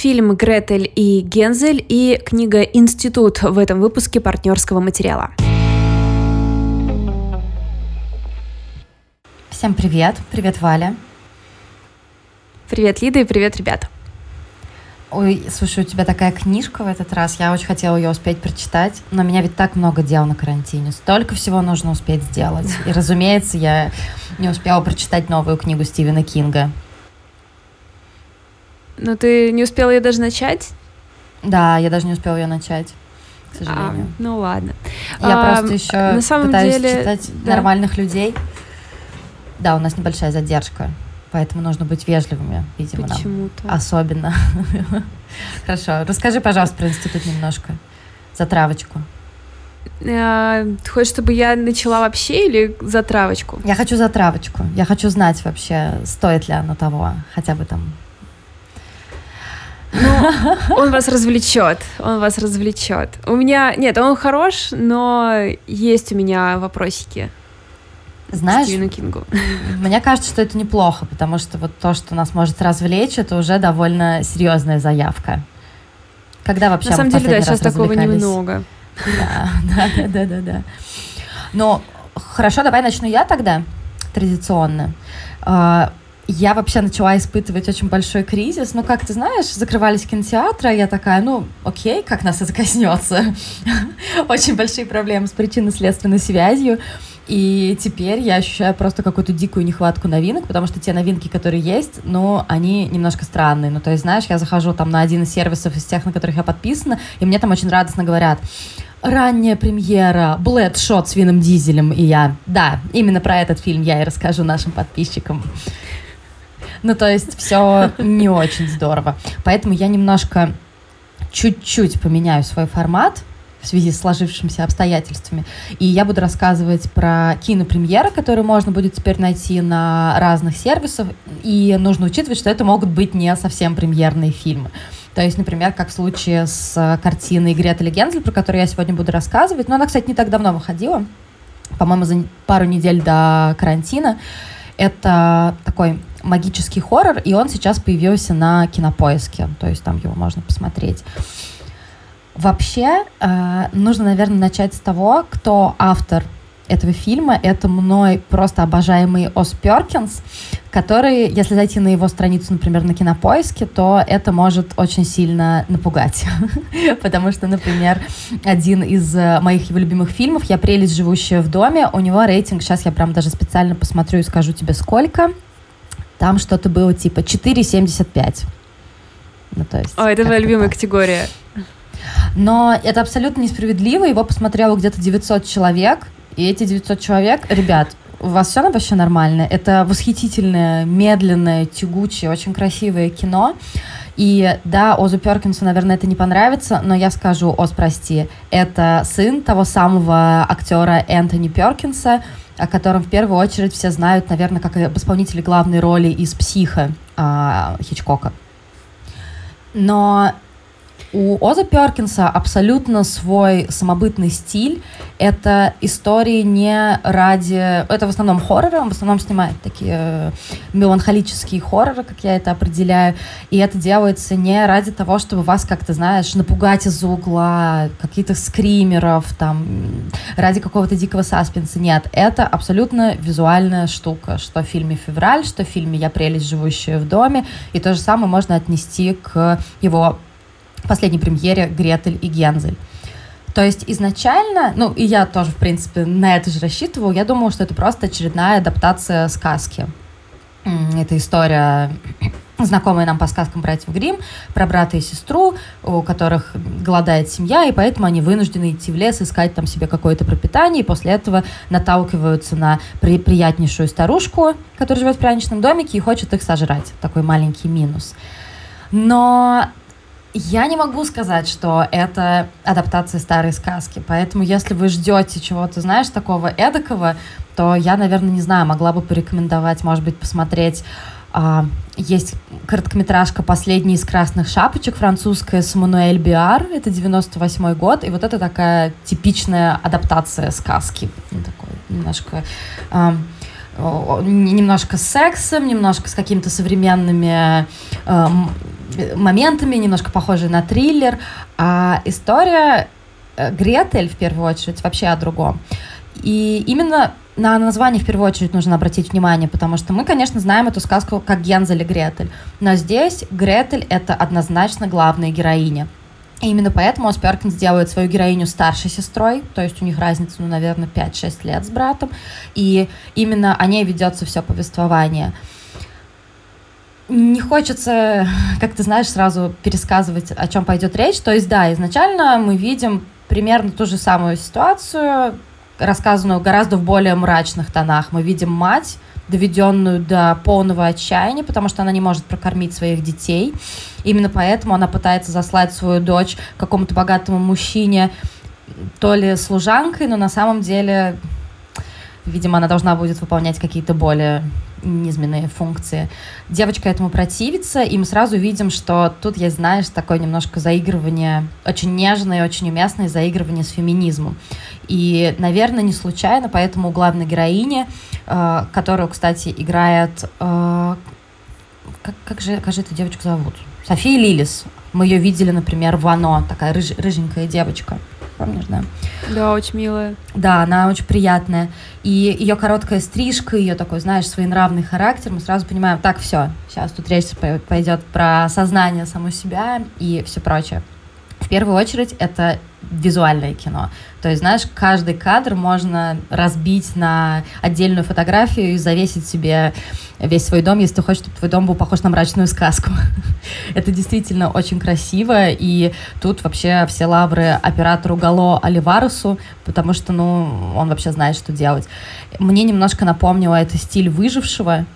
фильм «Гретель и Гензель» и книга «Институт» в этом выпуске партнерского материала. Всем привет. Привет, Валя. Привет, Лида, и привет, ребята. Ой, слушай, у тебя такая книжка в этот раз. Я очень хотела ее успеть прочитать, но меня ведь так много дел на карантине. Столько всего нужно успеть сделать. И, разумеется, я не успела прочитать новую книгу Стивена Кинга. Ну, ты не успела ее даже начать? Да, я даже не успела ее начать, к сожалению. А, ну ладно. Я а, просто еще на самом пытаюсь деле... читать да. нормальных людей. Да, у нас небольшая задержка. Поэтому нужно быть вежливыми, видимо, Почему-то. нам. Особенно. Хорошо. Расскажи, пожалуйста, про институт немножко. За травочку. А, ты хочешь, чтобы я начала вообще или за травочку? Я хочу за травочку. Я хочу знать вообще, стоит ли оно того, хотя бы там. Ну, он вас развлечет, он вас развлечет. У меня, нет, он хорош, но есть у меня вопросики. Знаешь, Стивену Кингу. Мне кажется, что это неплохо, потому что вот то, что нас может развлечь, это уже довольно серьезная заявка. Когда вообще На самом деле, да, сейчас такого немного. Да, да, да, да, да. Ну, хорошо, давай начну я тогда, традиционно. Я вообще начала испытывать очень большой кризис. Ну, как ты знаешь, закрывались кинотеатры, а я такая, ну, окей, как нас это коснется? Очень большие проблемы с причинно-следственной связью. И теперь я ощущаю просто какую-то дикую нехватку новинок, потому что те новинки, которые есть, ну, они немножко странные. Ну, то есть, знаешь, я захожу там на один из сервисов из тех, на которых я подписана, и мне там очень радостно говорят, ранняя премьера, Блэдшот с Вином Дизелем, и я, да, именно про этот фильм я и расскажу нашим подписчикам. Ну, то есть, все не очень здорово. Поэтому я немножко чуть-чуть поменяю свой формат, в связи с сложившимися обстоятельствами. И я буду рассказывать про кинопремьеры, которые можно будет теперь найти на разных сервисах. И нужно учитывать, что это могут быть не совсем премьерные фильмы. То есть, например, как в случае с картиной Гретель Гензель, про которую я сегодня буду рассказывать. Но она, кстати, не так давно выходила. По-моему, за пару недель до карантина. Это такой магический хоррор, и он сейчас появился на кинопоиске. То есть там его можно посмотреть. Вообще, э, нужно, наверное, начать с того, кто автор этого фильма. Это мной просто обожаемый Ос Перкинс, который, если зайти на его страницу, например, на Кинопоиске, то это может очень сильно напугать. Потому что, например, один из э, моих его любимых фильмов «Я прелесть, живущая в доме», у него рейтинг, сейчас я прям даже специально посмотрю и скажу тебе сколько. Там что-то было типа 4,75. Ну, то есть, О, это моя любимая так. категория. Но это абсолютно несправедливо. Его посмотрело где-то 900 человек. И эти 900 человек, ребят, у вас все вообще нормально? Это восхитительное, медленное, тягучее, очень красивое кино. И да, Озу Перкинсу, наверное, это не понравится, но я скажу, Оз, прости, это сын того самого актера Энтони Перкинса, о котором в первую очередь все знают, наверное, как об исполнителе главной роли из «Психа» а, Хичкока. Но у Оза Перкинса абсолютно свой самобытный стиль. Это истории не ради... Это в основном хорроры, он в основном снимает такие э, меланхолические хорроры, как я это определяю. И это делается не ради того, чтобы вас как-то, знаешь, напугать из-за угла, каких-то скримеров, там, ради какого-то дикого саспенса. Нет, это абсолютно визуальная штука, что в фильме «Февраль», что в фильме «Я прелесть, живущая в доме». И то же самое можно отнести к его последней премьере «Гретель и Гензель». То есть изначально, ну и я тоже, в принципе, на это же рассчитывала, я думала, что это просто очередная адаптация сказки. Это история знакомая нам по сказкам братьев Грим про брата и сестру, у которых голодает семья, и поэтому они вынуждены идти в лес, искать там себе какое-то пропитание, и после этого наталкиваются на при приятнейшую старушку, которая живет в пряничном домике и хочет их сожрать. Такой маленький минус. Но я не могу сказать, что это адаптация старой сказки, поэтому если вы ждете чего-то, знаешь, такого эдакого, то я, наверное, не знаю, могла бы порекомендовать, может быть, посмотреть а, есть короткометражка «Последний из красных шапочек», французская с Мануэль Биар, это 98 год, и вот это такая типичная адаптация сказки, такой немножко... А, немножко с сексом, немножко с какими-то современными э, моментами, немножко похожий на триллер. А история э, Гретель, в первую очередь, вообще о другом. И именно на название в первую очередь нужно обратить внимание, потому что мы, конечно, знаем эту сказку как Гензель и Гретель, но здесь Гретель — это однозначно главная героиня. И именно поэтому Ос Перкинс делает свою героиню старшей сестрой, то есть у них разница, ну, наверное, 5-6 лет с братом, и именно о ней ведется все повествование. Не хочется, как ты знаешь, сразу пересказывать, о чем пойдет речь. То есть, да, изначально мы видим примерно ту же самую ситуацию, рассказанную гораздо в более мрачных тонах. Мы видим мать, доведенную до полного отчаяния, потому что она не может прокормить своих детей. Именно поэтому она пытается заслать свою дочь какому-то богатому мужчине, то ли служанкой, но на самом деле, видимо, она должна будет выполнять какие-то более низменные функции. Девочка этому противится, и мы сразу видим, что тут есть, знаешь, такое немножко заигрывание, очень нежное, очень уместное заигрывание с феминизмом. И, наверное, не случайно, поэтому у главной героини, э, которую, кстати, играет... Э, как, как, же, как же эту девочку зовут? София Лилис. Мы ее видели, например, в «Оно», такая рыж, рыженькая девочка. Помнишь, да? Да, очень милая. Да, она очень приятная. И ее короткая стрижка, ее такой, знаешь, своенравный характер, мы сразу понимаем, так, все, сейчас тут речь пойдет про сознание саму себя и все прочее. Первую очередь, это визуальное кино. То есть, знаешь, каждый кадр можно разбить на отдельную фотографию и завесить себе весь свой дом, если ты хочешь, чтобы твой дом был похож на мрачную сказку. Это действительно очень красиво, и тут вообще все лавры оператору Гало Оливарусу, потому что, ну, он вообще знает, что делать. Мне немножко напомнило это стиль выжившего,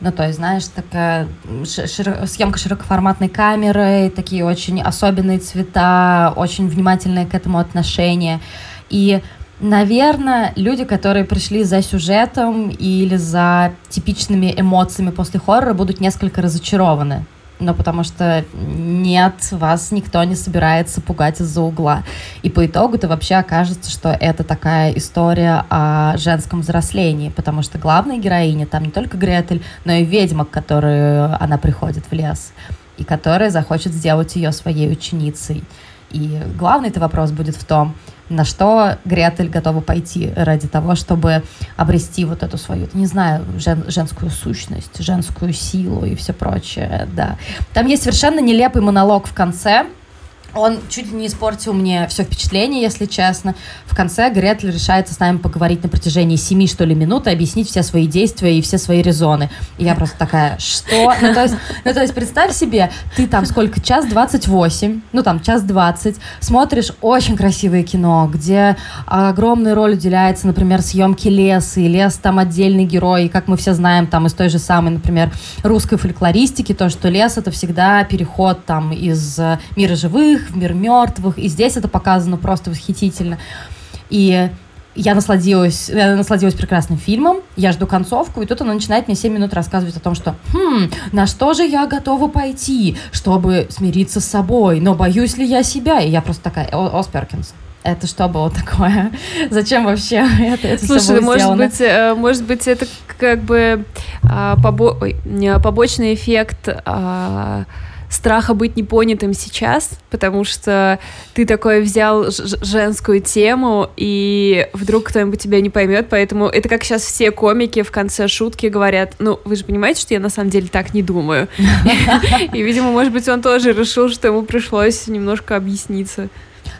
ну, то есть, знаешь, такая широ- съемка широкоформатной камерой, такие очень особенные цвета, очень внимательное к этому отношение. И, наверное, люди, которые пришли за сюжетом или за типичными эмоциями после хоррора, будут несколько разочарованы но потому что нет, вас никто не собирается пугать из-за угла. И по итогу-то вообще окажется, что это такая история о женском взрослении, потому что главная героиня там не только Гретель, но и ведьма, к которой она приходит в лес, и которая захочет сделать ее своей ученицей. И главный-то вопрос будет в том, на что Гретель готова пойти ради того, чтобы обрести вот эту свою, не знаю, жен, женскую сущность, женскую силу и все прочее, да. Там есть совершенно нелепый монолог в конце, он чуть не испортил мне все впечатление, если честно. В конце Гретель решается с нами поговорить на протяжении семи, что ли, минут и объяснить все свои действия и все свои резоны. И я просто такая, что? Ну, то есть, ну, то есть представь себе, ты там сколько, час двадцать восемь, ну, там, час двадцать, смотришь очень красивое кино, где огромная роль уделяется, например, съемке леса, и лес там отдельный герой, и, как мы все знаем, там, из той же самой, например, русской фольклористики, то, что лес — это всегда переход там из мира живых в мир мертвых, и здесь это показано просто восхитительно. И я насладилась, я насладилась прекрасным фильмом, я жду концовку, и тут она начинает мне 7 минут рассказывать о том, что «Хм, на что же я готова пойти, чтобы смириться с собой, но боюсь ли я себя?» И я просто такая «Ос Перкинс, это что было такое? Зачем вообще это, это Слушай, все было может сделано? быть, э, может быть, это как бы а, побо... Ой, побочный эффект а, страха быть непонятым сейчас, потому что ты такой взял женскую тему, и вдруг кто-нибудь тебя не поймет, поэтому это как сейчас все комики в конце шутки говорят, ну, вы же понимаете, что я на самом деле так не думаю. И, видимо, может быть, он тоже решил, что ему пришлось немножко объясниться.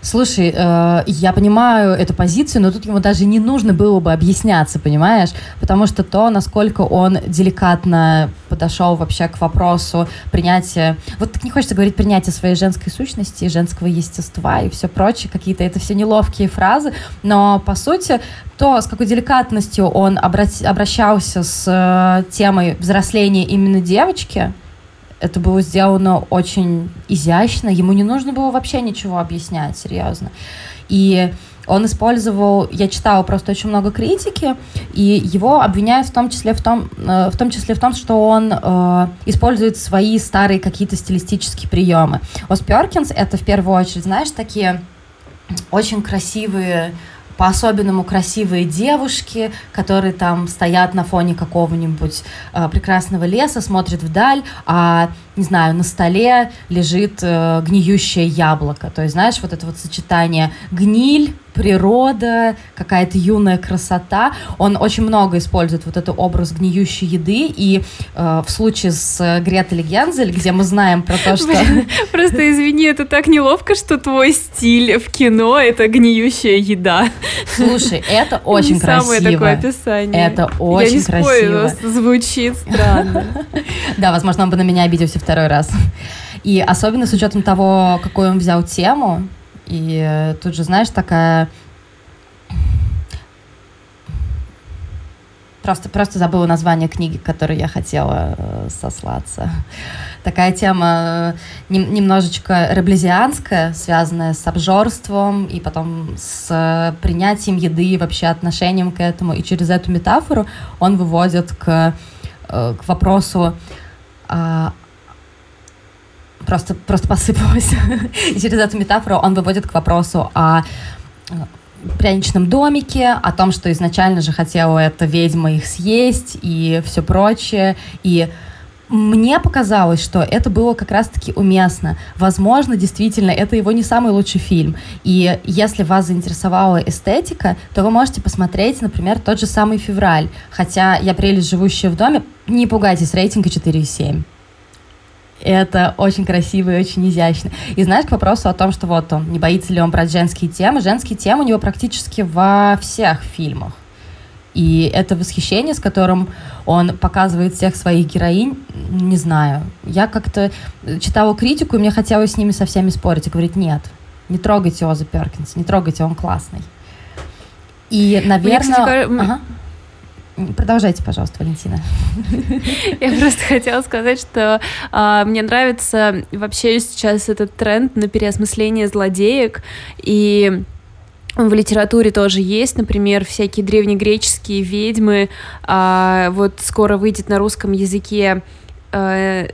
Слушай, э, я понимаю эту позицию, но тут ему даже не нужно было бы объясняться, понимаешь? Потому что то, насколько он деликатно подошел вообще к вопросу принятия... Вот так не хочется говорить принятие своей женской сущности, женского естества и все прочее, какие-то это все неловкие фразы, но, по сути, то, с какой деликатностью он обращался с э, темой взросления именно девочки, это было сделано очень изящно, ему не нужно было вообще ничего объяснять, серьезно. И он использовал, я читала просто очень много критики, и его обвиняют в том числе в том, э, в том числе в том, что он э, использует свои старые какие-то стилистические приемы. Ос Перкинс это в первую очередь, знаешь, такие очень красивые по-особенному красивые девушки, которые там стоят на фоне какого-нибудь э, прекрасного леса, смотрят вдаль, а не знаю, на столе лежит э, гниющее яблоко. То есть, знаешь, вот это вот сочетание гниль, природа, какая-то юная красота. Он очень много использует вот этот образ гниющей еды. И э, в случае с Гретель Гензель, где мы знаем про то, что... Просто извини, это так неловко, что твой стиль в кино — это гниющая еда. Слушай, это очень красиво. Самое такое описание. Это очень Я не красиво. Спорю, звучит странно. Да, возможно, он бы на меня обиделся второй раз. И особенно с учетом того, какую он взял тему, и э, тут же, знаешь, такая... Просто, просто забыла название книги, к которой я хотела э, сослаться. Такая тема э, немножечко раблезианская, связанная с обжорством и потом с принятием еды вообще отношением к этому. И через эту метафору он выводит к, к вопросу а, просто, просто посыпалось. И через эту метафору он выводит к вопросу о э, пряничном домике, о том, что изначально же хотела эта ведьма их съесть и все прочее. И мне показалось, что это было как раз-таки уместно. Возможно, действительно, это его не самый лучший фильм. И если вас заинтересовала эстетика, то вы можете посмотреть, например, тот же самый «Февраль». Хотя «Я прелесть, живущая в доме», не пугайтесь, рейтинга 4,7. Это очень красиво и очень изящно. И знаешь, к вопросу о том, что вот он, не боится ли он брать женские темы, женские темы у него практически во всех фильмах. И это восхищение, с которым он показывает всех своих героинь, не знаю. Я как-то читала критику, и мне хотелось с ними со всеми спорить и говорить, нет, не трогайте Оза Перкинс, не трогайте, он классный. И, наверное... Мне, кстати, ага. Продолжайте, пожалуйста, Валентина. Я просто хотела сказать, что а, мне нравится вообще сейчас этот тренд на переосмысление злодеек, и в литературе тоже есть, например, всякие древнегреческие ведьмы. А, вот скоро выйдет на русском языке э,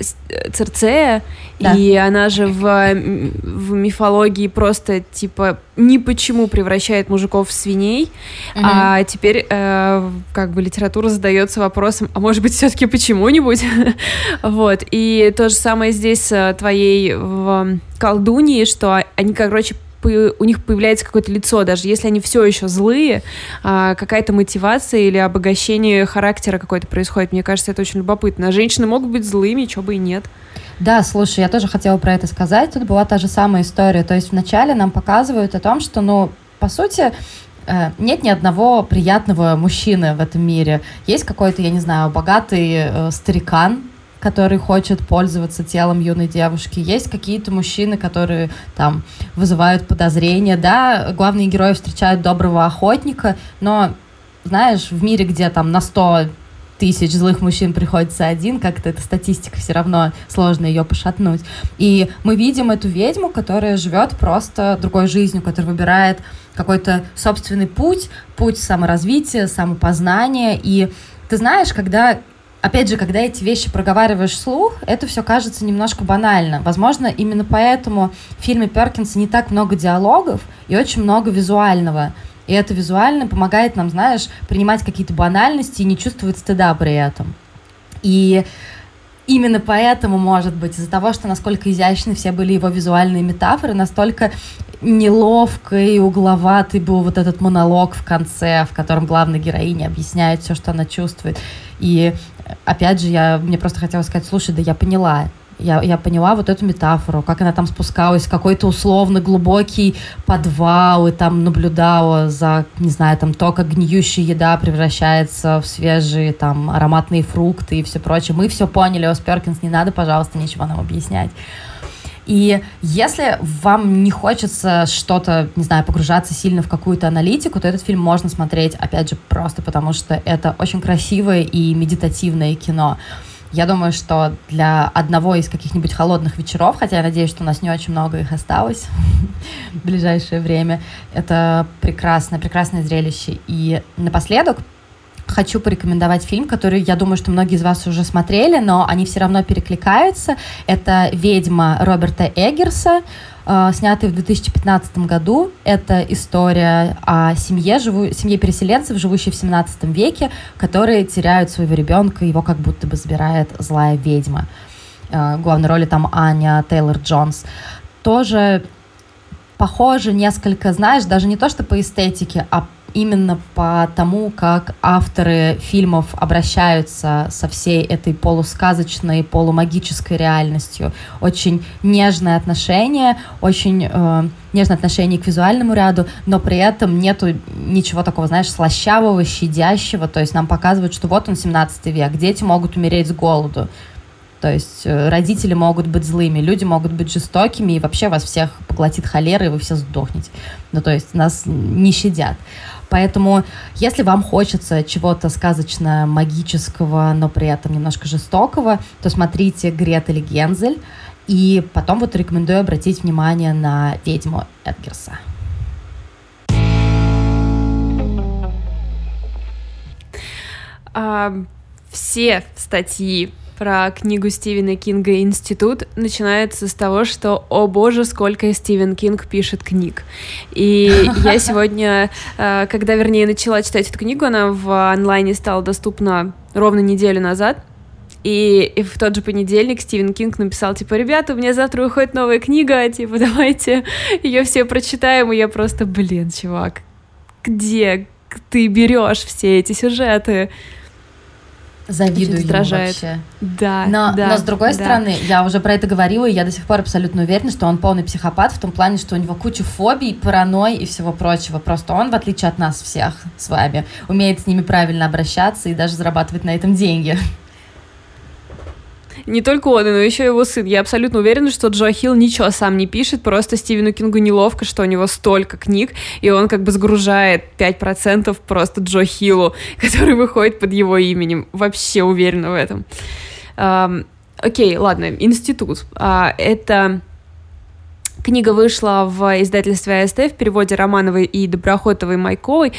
Церцея, да. и она же в, в мифологии просто типа ни почему превращает мужиков в свиней, угу. а теперь э, как бы литература задается вопросом, а может быть все-таки почему-нибудь, вот. И то же самое здесь с твоей в колдуньи, что они, короче, у них появляется какое-то лицо, даже если они все еще злые, а, какая-то мотивация или обогащение характера какой-то происходит. Мне кажется, это очень любопытно. женщины могут быть злыми, чего бы и нет. Да, слушай, я тоже хотела про это сказать. Тут была та же самая история. То есть вначале нам показывают о том, что, ну, по сути, э, нет ни одного приятного мужчины в этом мире. Есть какой-то, я не знаю, богатый э, старикан, который хочет пользоваться телом юной девушки. Есть какие-то мужчины, которые там вызывают подозрения. Да, главные герои встречают доброго охотника, но, знаешь, в мире, где там на 100 тысяч злых мужчин приходится один, как-то эта статистика все равно сложно ее пошатнуть. И мы видим эту ведьму, которая живет просто другой жизнью, которая выбирает какой-то собственный путь, путь саморазвития, самопознания. И ты знаешь, когда опять же, когда эти вещи проговариваешь вслух, это все кажется немножко банально. Возможно, именно поэтому в фильме Перкинса не так много диалогов и очень много визуального. И это визуально помогает нам, знаешь, принимать какие-то банальности и не чувствовать стыда при этом. И именно поэтому, может быть, из-за того, что насколько изящны все были его визуальные метафоры, настолько неловко и угловатый был вот этот монолог в конце, в котором главная героиня объясняет все, что она чувствует. И опять же, я, мне просто хотелось сказать, слушай, да я поняла, я, я поняла вот эту метафору, как она там спускалась в какой-то условно глубокий подвал и там наблюдала за, не знаю, там то, как гниющая еда превращается в свежие там ароматные фрукты и все прочее. Мы все поняли, Ос не надо, пожалуйста, ничего нам объяснять. И если вам не хочется что-то, не знаю, погружаться сильно в какую-то аналитику, то этот фильм можно смотреть, опять же, просто потому что это очень красивое и медитативное кино. Я думаю, что для одного из каких-нибудь холодных вечеров, хотя я надеюсь, что у нас не очень много их осталось в ближайшее время, это прекрасное, прекрасное зрелище. И напоследок хочу порекомендовать фильм, который, я думаю, что многие из вас уже смотрели, но они все равно перекликаются. Это «Ведьма» Роберта Эггерса, э, снятый в 2015 году. Это история о семье, живу, семье переселенцев, живущей в 17 веке, которые теряют своего ребенка, его как будто бы забирает злая ведьма. э, главной роли там Аня Тейлор-Джонс, тоже похоже несколько, знаешь, даже не то, что по эстетике, а именно по тому, как авторы фильмов обращаются со всей этой полусказочной, полумагической реальностью. Очень нежное отношение, очень э, нежное отношение к визуальному ряду, но при этом нету ничего такого, знаешь, слащавого, щадящего. То есть нам показывают, что вот он 17 век, дети могут умереть с голоду. То есть э, родители могут быть злыми, люди могут быть жестокими, и вообще вас всех поглотит холера, и вы все сдохнете. Ну, то есть нас не щадят. Поэтому, если вам хочется чего-то сказочно-магического, но при этом немножко жестокого, то смотрите «Гретель Гензель». И потом вот рекомендую обратить внимание на «Ведьму Эдгерса». А, все статьи про книгу Стивена Кинга «Институт» начинается с того, что «О боже, сколько Стивен Кинг пишет книг». И я сегодня, э, когда, вернее, начала читать эту книгу, она в онлайне стала доступна ровно неделю назад, и, и в тот же понедельник Стивен Кинг написал, типа, ребята, у меня завтра выходит новая книга, типа, давайте ее все прочитаем. И я просто, блин, чувак, где ты берешь все эти сюжеты? Завидую ему вообще. Да, но, да, но с другой да. стороны, я уже про это говорила, и я до сих пор абсолютно уверена, что он полный психопат в том плане, что у него куча фобий, паранойй и всего прочего. Просто он, в отличие от нас всех с вами, умеет с ними правильно обращаться и даже зарабатывать на этом деньги. Не только он, но еще его сын. Я абсолютно уверена, что Джо Хилл ничего сам не пишет, просто Стивену Кингу неловко, что у него столько книг, и он как бы сгружает 5% просто Джо Хиллу, который выходит под его именем. Вообще уверена в этом. Um, окей, ладно, институт. Uh, это книга вышла в издательстве АСТ в переводе Романовой и Доброхотовой Майковой.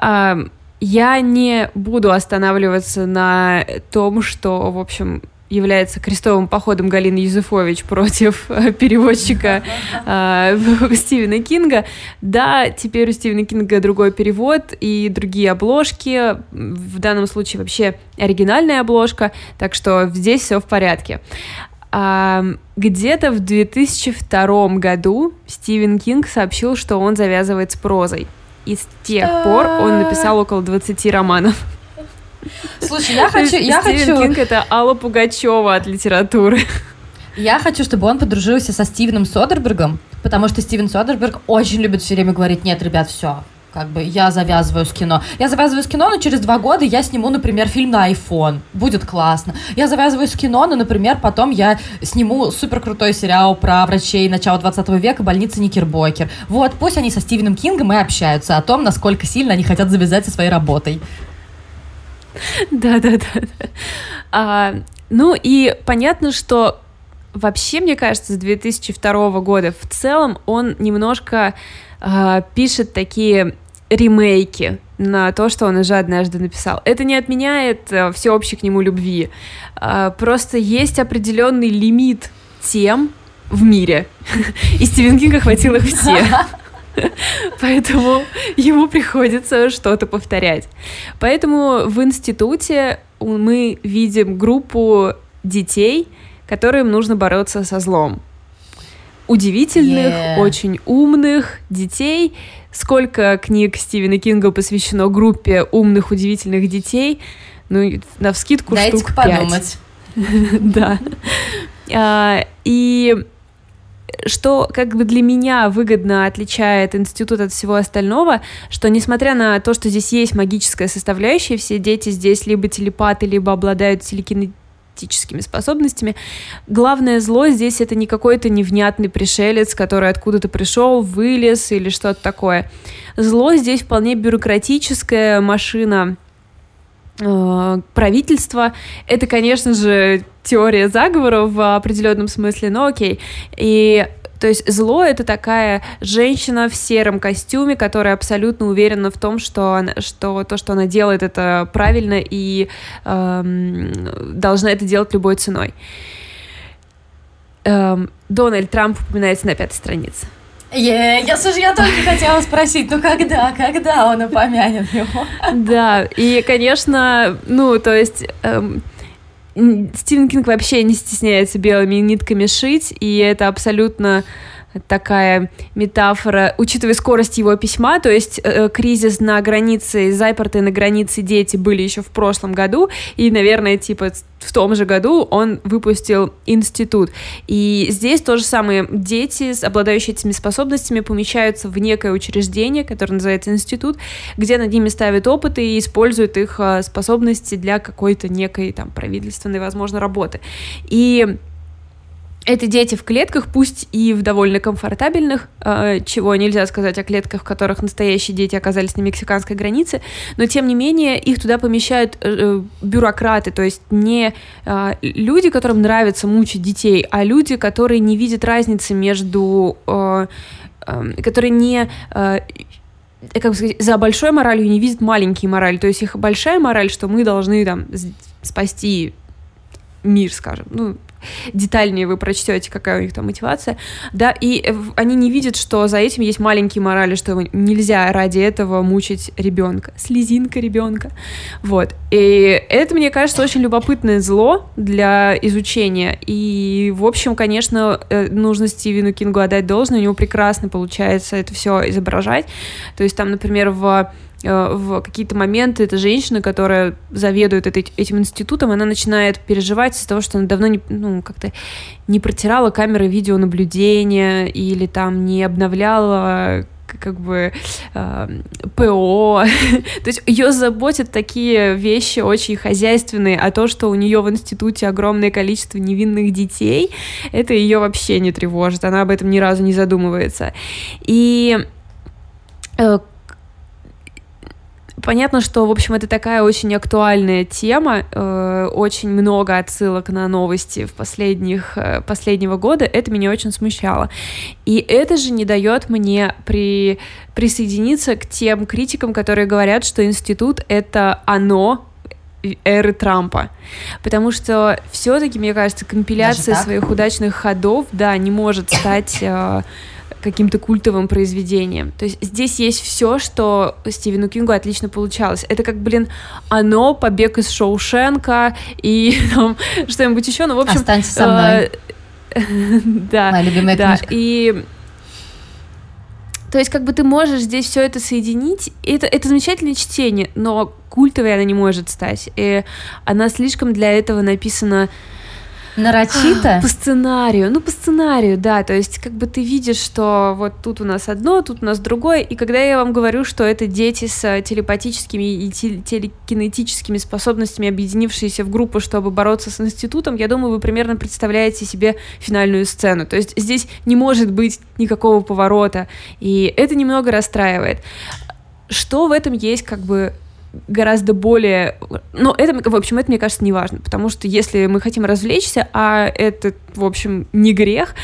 Uh, я не буду останавливаться на том, что, в общем, является крестовым походом Галины Юзефович против э, переводчика э, Стивена Кинга. Да, теперь у Стивена Кинга другой перевод и другие обложки. В данном случае вообще оригинальная обложка, так что здесь все в порядке. А, где-то в 2002 году Стивен Кинг сообщил, что он завязывает с прозой. И с тех пор он написал около 20 романов. Слушай, я хочу... Я Стивен хочу... Кинг — это Алла Пугачева от литературы. Я хочу, чтобы он подружился со Стивеном Содербергом, потому что Стивен Содерберг очень любит все время говорить, нет, ребят, все, как бы я завязываю с кино. Я завязываю с кино, но через два года я сниму, например, фильм на iPhone. Будет классно. Я завязываю с кино, но, например, потом я сниму супер крутой сериал про врачей начала 20 века, больницы Никербокер. Вот, пусть они со Стивеном Кингом и общаются о том, насколько сильно они хотят завязать со своей работой. Да, да, да. А, ну и понятно, что вообще, мне кажется, с 2002 года в целом он немножко а, пишет такие ремейки на то, что он уже однажды написал. Это не отменяет а, всеобщей к нему любви. А, просто есть определенный лимит тем в мире. И Стивен Кинга хватил их все. Поэтому ему приходится что-то повторять. Поэтому в институте мы видим группу детей, которым нужно бороться со злом. Удивительных, yeah. очень умных детей. Сколько книг Стивена Кинга посвящено группе умных, удивительных детей? Ну, на вскидку Дайте штук подумать. Да. А, и что как бы для меня выгодно отличает институт от всего остального, что несмотря на то, что здесь есть магическая составляющая, все дети здесь либо телепаты, либо обладают телекинетическими способностями. Главное зло здесь это не какой-то невнятный пришелец, который откуда-то пришел, вылез или что-то такое. Зло здесь вполне бюрократическая машина правительства. Это, конечно же, теория заговора в определенном смысле, но окей. И то есть зло это такая женщина в сером костюме, которая абсолютно уверена в том, что, она, что то, что она делает, это правильно и эм, должна это делать любой ценой. Эм, Дональд Трамп упоминается на пятой странице. Yeah, я, слушай, я только хотела спросить, ну когда, когда он упомянет его? Да, и, конечно, ну, то есть... Эм, Стивен Кинг вообще не стесняется белыми нитками шить, и это абсолютно такая метафора, учитывая скорость его письма, то есть э, кризис на границе, запертые на границе дети были еще в прошлом году, и, наверное, типа в том же году он выпустил институт. И здесь то же самое. Дети, обладающие этими способностями, помещаются в некое учреждение, которое называется институт, где над ними ставят опыты и используют их э, способности для какой-то некой там правительственной, возможно, работы. И это дети в клетках, пусть и в довольно комфортабельных, э, чего нельзя сказать о клетках, в которых настоящие дети оказались на мексиканской границе, но тем не менее их туда помещают э, э бюрократы, то есть не э, люди, которым нравится мучить детей, а люди, которые не видят разницы между, э, которые не э, как бы сказать, за большой моралью не видят маленькие морали. То есть их большая мораль, что мы должны там спасти мир, скажем. Ну, детальнее вы прочтете, какая у них там мотивация, да, и они не видят, что за этим есть маленькие морали, что нельзя ради этого мучить ребенка, слезинка ребенка, вот, и это, мне кажется, очень любопытное зло для изучения, и, в общем, конечно, э, нужно Стивену Кингу отдать должное, у него прекрасно получается это все изображать, то есть там, например, в Э, в какие-то моменты эта женщина, которая заведует этим институтом, она начинает переживать из-за того, что она давно не, ну, как-то не протирала камеры видеонаблюдения или там не обновляла как бы э, ПО. то есть ее заботят такие вещи очень хозяйственные, а то, что у нее в институте огромное количество невинных детей, это ее вообще не тревожит, она об этом ни разу не задумывается. И э, Понятно, что, в общем, это такая очень актуальная тема, э, очень много отсылок на новости в последних, э, последнего года, это меня очень смущало. И это же не дает мне при, присоединиться к тем критикам, которые говорят, что институт — это оно, эры Трампа. Потому что все-таки, мне кажется, компиляция своих удачных ходов, да, не может стать э, каким-то культовым произведением. То есть здесь есть все, что Стивену Кингу отлично получалось. Это как, блин, оно, побег из Шоушенка и там, что-нибудь еще. Ну, в общем... Останься со мной. Да. Моя любимая да, книжка. И то есть, как бы ты можешь здесь все это соединить. Это, это замечательное чтение, но культовой она не может стать. И она слишком для этого написана Нарочито? По сценарию, ну по сценарию, да, то есть как бы ты видишь, что вот тут у нас одно, тут у нас другое, и когда я вам говорю, что это дети с телепатическими и телекинетическими способностями, объединившиеся в группу, чтобы бороться с институтом, я думаю, вы примерно представляете себе финальную сцену, то есть здесь не может быть никакого поворота, и это немного расстраивает. Что в этом есть как бы гораздо более... Но это, в общем, это, мне кажется, не важно, потому что если мы хотим развлечься, а это, в общем, не грех,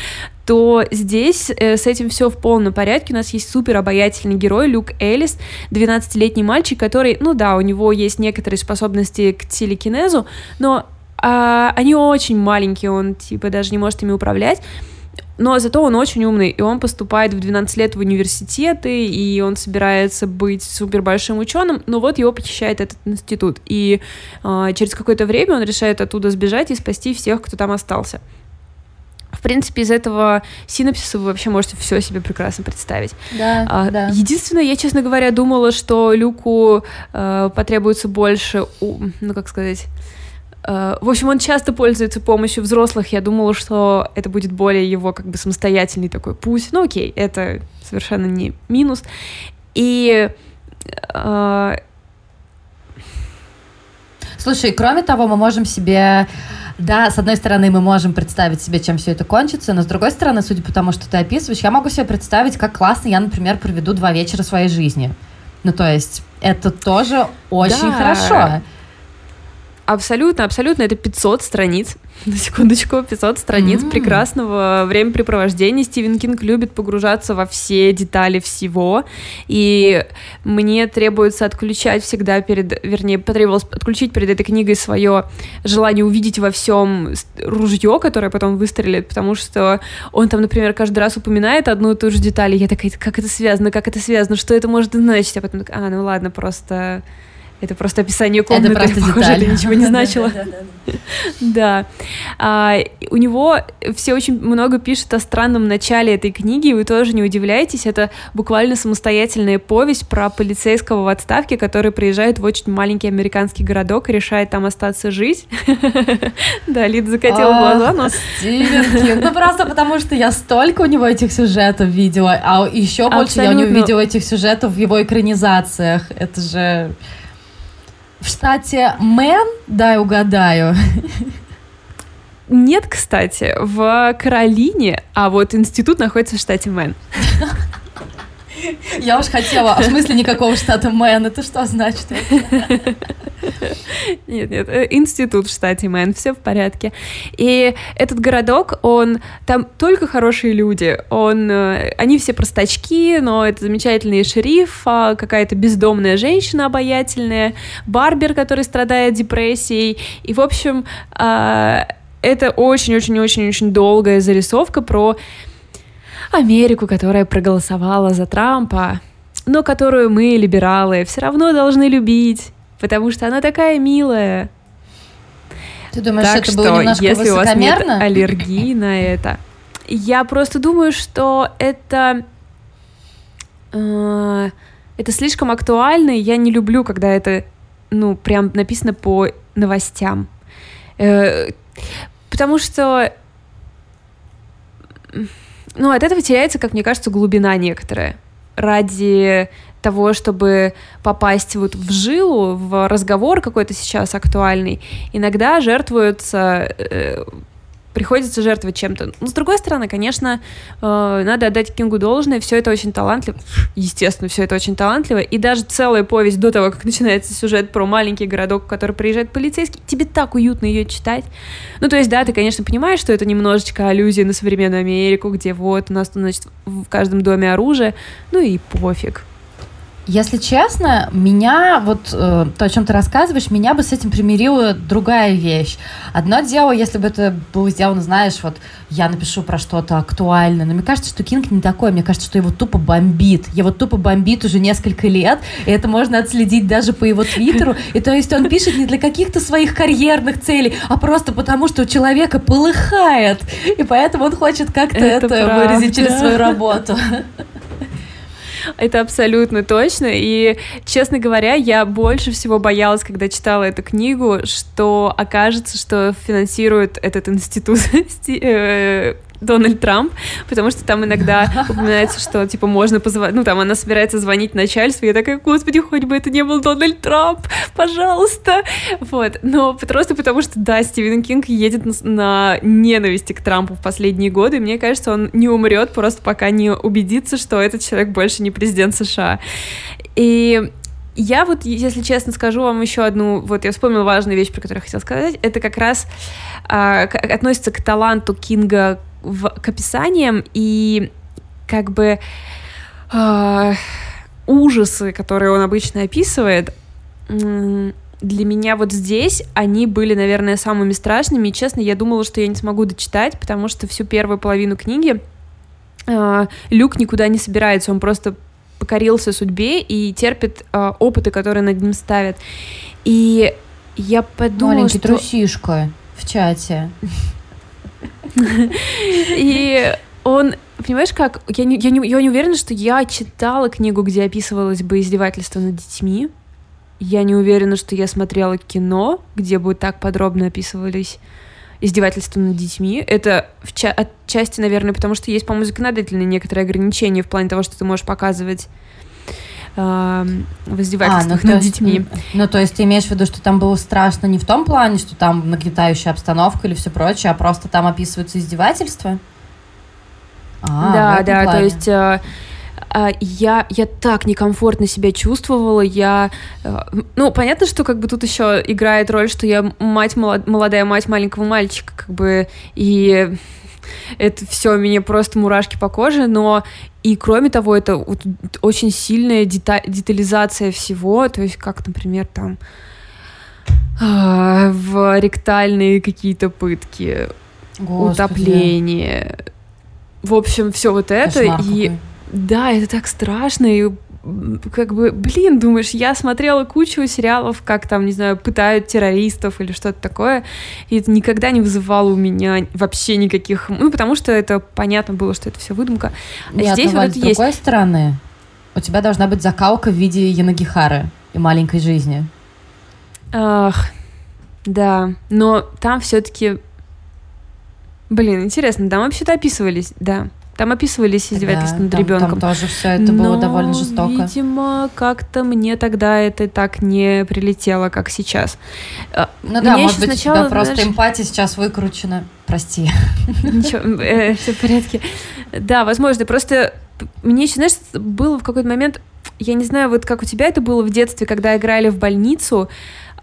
то здесь э, с этим все в полном порядке. У нас есть супер обаятельный герой Люк Элис, 12-летний мальчик, который, ну да, у него есть некоторые способности к телекинезу, но э, они очень маленькие, он типа даже не может ими управлять. Но зато он очень умный, и он поступает в 12 лет в университеты, и он собирается быть супер большим ученым, но вот его похищает этот институт. И э, через какое-то время он решает оттуда сбежать и спасти всех, кто там остался. В принципе, из этого синопсиса вы вообще можете все себе прекрасно представить. Да, а, да. Единственное, я, честно говоря, думала, что Люку э, потребуется больше, ну, как сказать в общем, он часто пользуется помощью взрослых. Я думала, что это будет более его как бы самостоятельный такой путь. Ну окей, это совершенно не минус. И э... Слушай, кроме того, мы можем себе да, с одной стороны, мы можем представить себе, чем все это кончится, но с другой стороны, судя по тому, что ты описываешь, я могу себе представить, как классно я, например, проведу два вечера своей жизни. Ну, то есть, это тоже очень да. хорошо. Абсолютно, абсолютно. Это 500 страниц. На секундочку, 500 страниц mm-hmm. прекрасного времяпрепровождения. Стивен Кинг любит погружаться во все детали всего. И мне требуется отключать всегда перед... Вернее, потребовалось отключить перед этой книгой свое желание увидеть во всем ружье, которое потом выстрелит, потому что он там, например, каждый раз упоминает одну и ту же деталь. И я такая, как это связано, как это связано, что это может значить? А потом, а, ну ладно, просто Это просто описание комнаты, это просто похоже, деталь. это ничего не значило. Да. А, у него все очень много пишут о странном начале этой книги, и вы тоже не удивляйтесь, это буквально самостоятельная повесть про полицейского в отставке, который приезжает в очень маленький американский городок и решает там остаться жить. Да, Лид закатила глаза, но... Стивен. Ну, просто потому что я столько у него этих сюжетов видела, а еще больше я у него видела этих сюжетов в его экранизациях. Это же... В штате Мэн, дай угадаю. Нет, кстати, в Каролине, а вот институт находится в штате Мэн. Я уж хотела, а в смысле никакого штата Мэн, это что значит? Нет, нет, э, институт в штате Мэн, все в порядке. И этот городок, он, там только хорошие люди, он, э, они все простачки, но это замечательный шериф, какая-то бездомная женщина обаятельная, барбер, который страдает депрессией, и, в общем, а, это очень-очень-очень-очень долгая зарисовка про Америку, которая проголосовала за Трампа, но которую мы, либералы, все равно должны любить, потому что она такая милая. Ты думаешь, так это что, было немножко если у вас нет аллергии на это, я просто думаю, что это э, это слишком актуально, и я не люблю, когда это ну прям написано по новостям, э, потому что ну, от этого теряется, как мне кажется, глубина некоторая. Ради того, чтобы попасть вот в жилу, в разговор какой-то сейчас актуальный, иногда жертвуются э, приходится жертвовать чем-то. Но с другой стороны, конечно, э, надо отдать Кингу должное, все это очень талантливо, естественно, все это очень талантливо, и даже целая повесть до того, как начинается сюжет про маленький городок, в который приезжает полицейский, тебе так уютно ее читать. Ну, то есть, да, ты, конечно, понимаешь, что это немножечко аллюзия на современную Америку, где вот у нас, значит, в каждом доме оружие, ну и пофиг. Если честно, меня, вот э, то, о чем ты рассказываешь, меня бы с этим примирила другая вещь. Одно дело, если бы это было сделано, знаешь, вот я напишу про что-то актуальное, но мне кажется, что Кинг не такой, мне кажется, что его тупо бомбит. Его тупо бомбит уже несколько лет, и это можно отследить даже по его твиттеру. И то есть он пишет не для каких-то своих карьерных целей, а просто потому, что у человека полыхает, и поэтому он хочет как-то это, это выразить через свою работу. Это абсолютно точно. И, честно говоря, я больше всего боялась, когда читала эту книгу, что окажется, что финансирует этот институт э, Дональд Трамп, потому что там иногда упоминается, что, типа, можно позвонить, ну, там, она собирается звонить начальству, и я такая, господи, хоть бы это не был Дональд Трамп, пожалуйста, вот, но просто потому что, да, Стивен Кинг едет на, на ненависти к Трампу в последние годы, и мне кажется, он не умрет просто пока не убедится, что этот человек больше не президент США. И я вот, если честно, скажу вам еще одну, вот я вспомнила важную вещь, про которую я хотела сказать, это как раз а, относится к таланту Кинга в, к описаниям и как бы э, ужасы, которые он обычно описывает, для меня вот здесь они были, наверное, самыми страшными. И честно, я думала, что я не смогу дочитать, потому что всю первую половину книги э, Люк никуда не собирается, он просто покорился судьбе и терпит э, опыты, которые над ним ставят. И я подумала, Маленький что... трусишка в чате. И он, понимаешь, как, я не, я, не, я не уверена, что я читала книгу, где описывалось бы издевательство над детьми. Я не уверена, что я смотрела кино, где бы так подробно описывались издевательства над детьми. Это в ча- отчасти, наверное, потому что есть, по-моему, законодательные некоторые ограничения в плане того, что ты можешь показывать в издевательствах а, ну, над есть, детьми. Ну, то есть ты имеешь в виду, что там было страшно не в том плане, что там нагнетающая обстановка или все прочее, а просто там описываются издевательства? А, да, да, плане. то есть э, э, я, я так некомфортно себя чувствовала, я... Э, ну, понятно, что как бы тут еще играет роль, что я мать, молодая мать маленького мальчика, как бы, и это все мне просто мурашки по коже, но и кроме того, это вот очень сильная дета- детализация всего, то есть как, например, там э, в ректальные какие-то пытки, Господи. утопление, в общем, все вот это Кошмар и какой. да, это так страшно и как бы, блин, думаешь, я смотрела кучу сериалов, как там, не знаю, пытают террористов или что-то такое, и это никогда не вызывало у меня вообще никаких, ну, потому что это понятно было, что это все выдумка. А Нет, здесь ну, вот с есть... другой стороны, у тебя должна быть закалка в виде Янагихары и маленькой жизни. Ах, да, но там все-таки, блин, интересно, там вообще-то описывались, да, там описывались издевательства да, над там, ребенком. Там тоже все это Но, было довольно жестоко. Видимо, как-то мне тогда это так не прилетело, как сейчас. А, ну да, может быть, сначала, у тебя просто знаешь... эмпатия сейчас выкручена. Прости. Ничего, э, все в порядке. Да, возможно, просто мне еще, знаешь, было в какой-то момент, я не знаю, вот как у тебя это было в детстве, когда играли в больницу,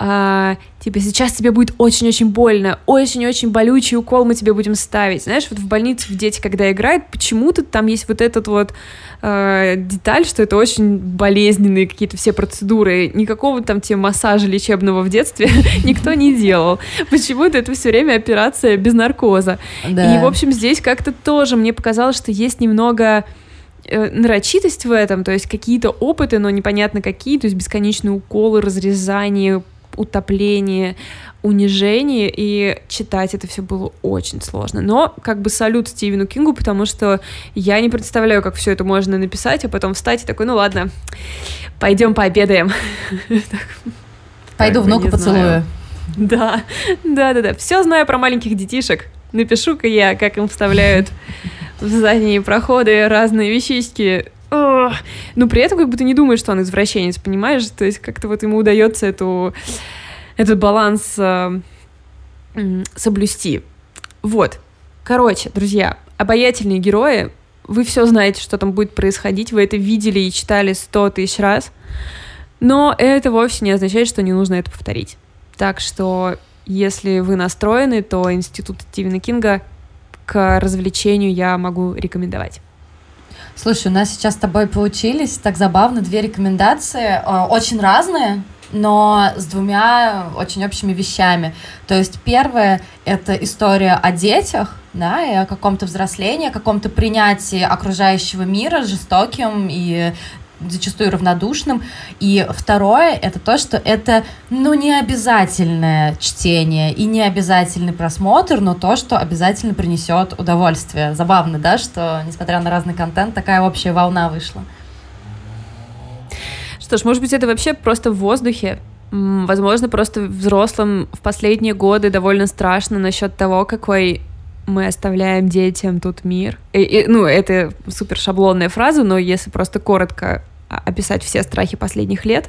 а, типа, сейчас тебе будет очень-очень больно, очень-очень болючий укол мы тебе будем ставить. Знаешь, вот в больнице в дети, когда играют, почему-то там есть вот этот вот э, деталь, что это очень болезненные какие-то все процедуры. Никакого там тебе массажа лечебного в детстве никто не делал. Почему-то это все время операция без наркоза. Да. И, в общем, здесь как-то тоже мне показалось, что есть немного нарочитость в этом, то есть какие-то опыты, но непонятно какие, то есть бесконечные уколы, разрезание, утопление, унижение, и читать это все было очень сложно. Но как бы салют Стивену Кингу, потому что я не представляю, как все это можно написать, а потом встать и такой, ну ладно, пойдем пообедаем. Пойду внуку поцелую. Да, да, да, да. Все знаю про маленьких детишек. Напишу-ка я, как им вставляют в задние проходы разные вещички. Ох. Но при этом как ты не думаешь, что он извращенец, понимаешь? То есть как-то вот ему удается эту, этот баланс э, соблюсти. Вот. Короче, друзья, обаятельные герои, вы все знаете, что там будет происходить, вы это видели и читали сто тысяч раз, но это вовсе не означает, что не нужно это повторить. Так что, если вы настроены, то Институт Стивена Кинга к развлечению я могу рекомендовать. Слушай, у нас сейчас с тобой получились так забавно две рекомендации, э, очень разные, но с двумя очень общими вещами. То есть первое — это история о детях, да, и о каком-то взрослении, о каком-то принятии окружающего мира жестоким и зачастую равнодушным. И второе — это то, что это, ну, не обязательное чтение и не обязательный просмотр, но то, что обязательно принесет удовольствие. Забавно, да, что, несмотря на разный контент, такая общая волна вышла. Что ж, может быть, это вообще просто в воздухе, Возможно, просто взрослым в последние годы довольно страшно насчет того, какой мы оставляем детям тут мир. И, и, ну, это супер шаблонная фраза, но если просто коротко описать все страхи последних лет,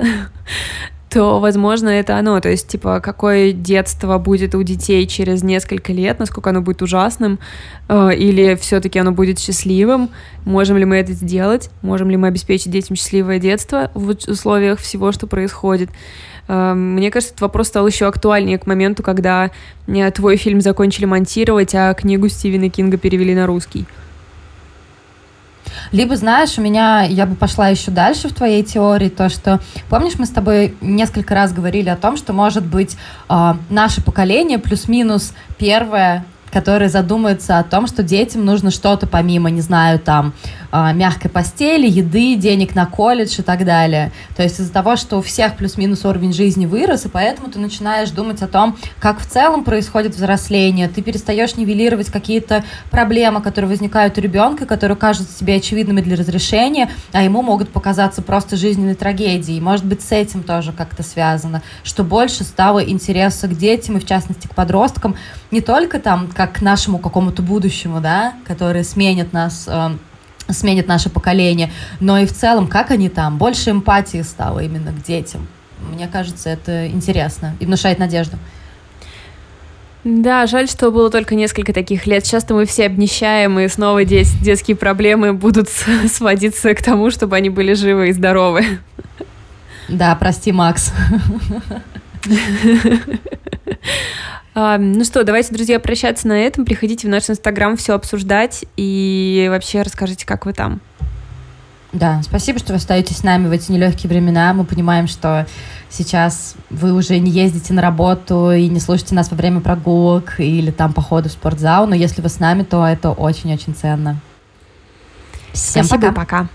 то, возможно, это оно. То есть, типа, какое детство будет у детей через несколько лет, насколько оно будет ужасным, э, или все-таки оно будет счастливым, можем ли мы это сделать, можем ли мы обеспечить детям счастливое детство в условиях всего, что происходит. Э, мне кажется, этот вопрос стал еще актуальнее к моменту, когда э, твой фильм закончили монтировать, а книгу Стивена Кинга перевели на русский. Либо, знаешь, у меня, я бы пошла еще дальше в твоей теории, то, что, помнишь, мы с тобой несколько раз говорили о том, что, может быть, э, наше поколение плюс-минус первое которые задумаются о том, что детям нужно что-то помимо, не знаю, там, а, мягкой постели, еды, денег на колледж и так далее. То есть из-за того, что у всех плюс-минус уровень жизни вырос, и поэтому ты начинаешь думать о том, как в целом происходит взросление, ты перестаешь нивелировать какие-то проблемы, которые возникают у ребенка, которые кажутся тебе очевидными для разрешения, а ему могут показаться просто жизненной трагедией. Может быть, с этим тоже как-то связано, что больше стало интереса к детям и, в частности, к подросткам, не только там, как к нашему какому-то будущему, да, который сменит нас э, сменит наше поколение, но и в целом, как они там, больше эмпатии стало именно к детям. Мне кажется, это интересно и внушает надежду. Да, жаль, что было только несколько таких лет. Часто мы все обнищаем, и снова дет детские проблемы будут сводиться к тому, чтобы они были живы и здоровы. Да, прости, Макс. Ну что, давайте, друзья, прощаться на этом. Приходите в наш инстаграм все обсуждать и вообще расскажите, как вы там. Да, спасибо, что вы остаетесь с нами в эти нелегкие времена. Мы понимаем, что сейчас вы уже не ездите на работу и не слушаете нас во время прогулок или там похода в спортзал, но если вы с нами, то это очень-очень ценно. Всем пока-пока.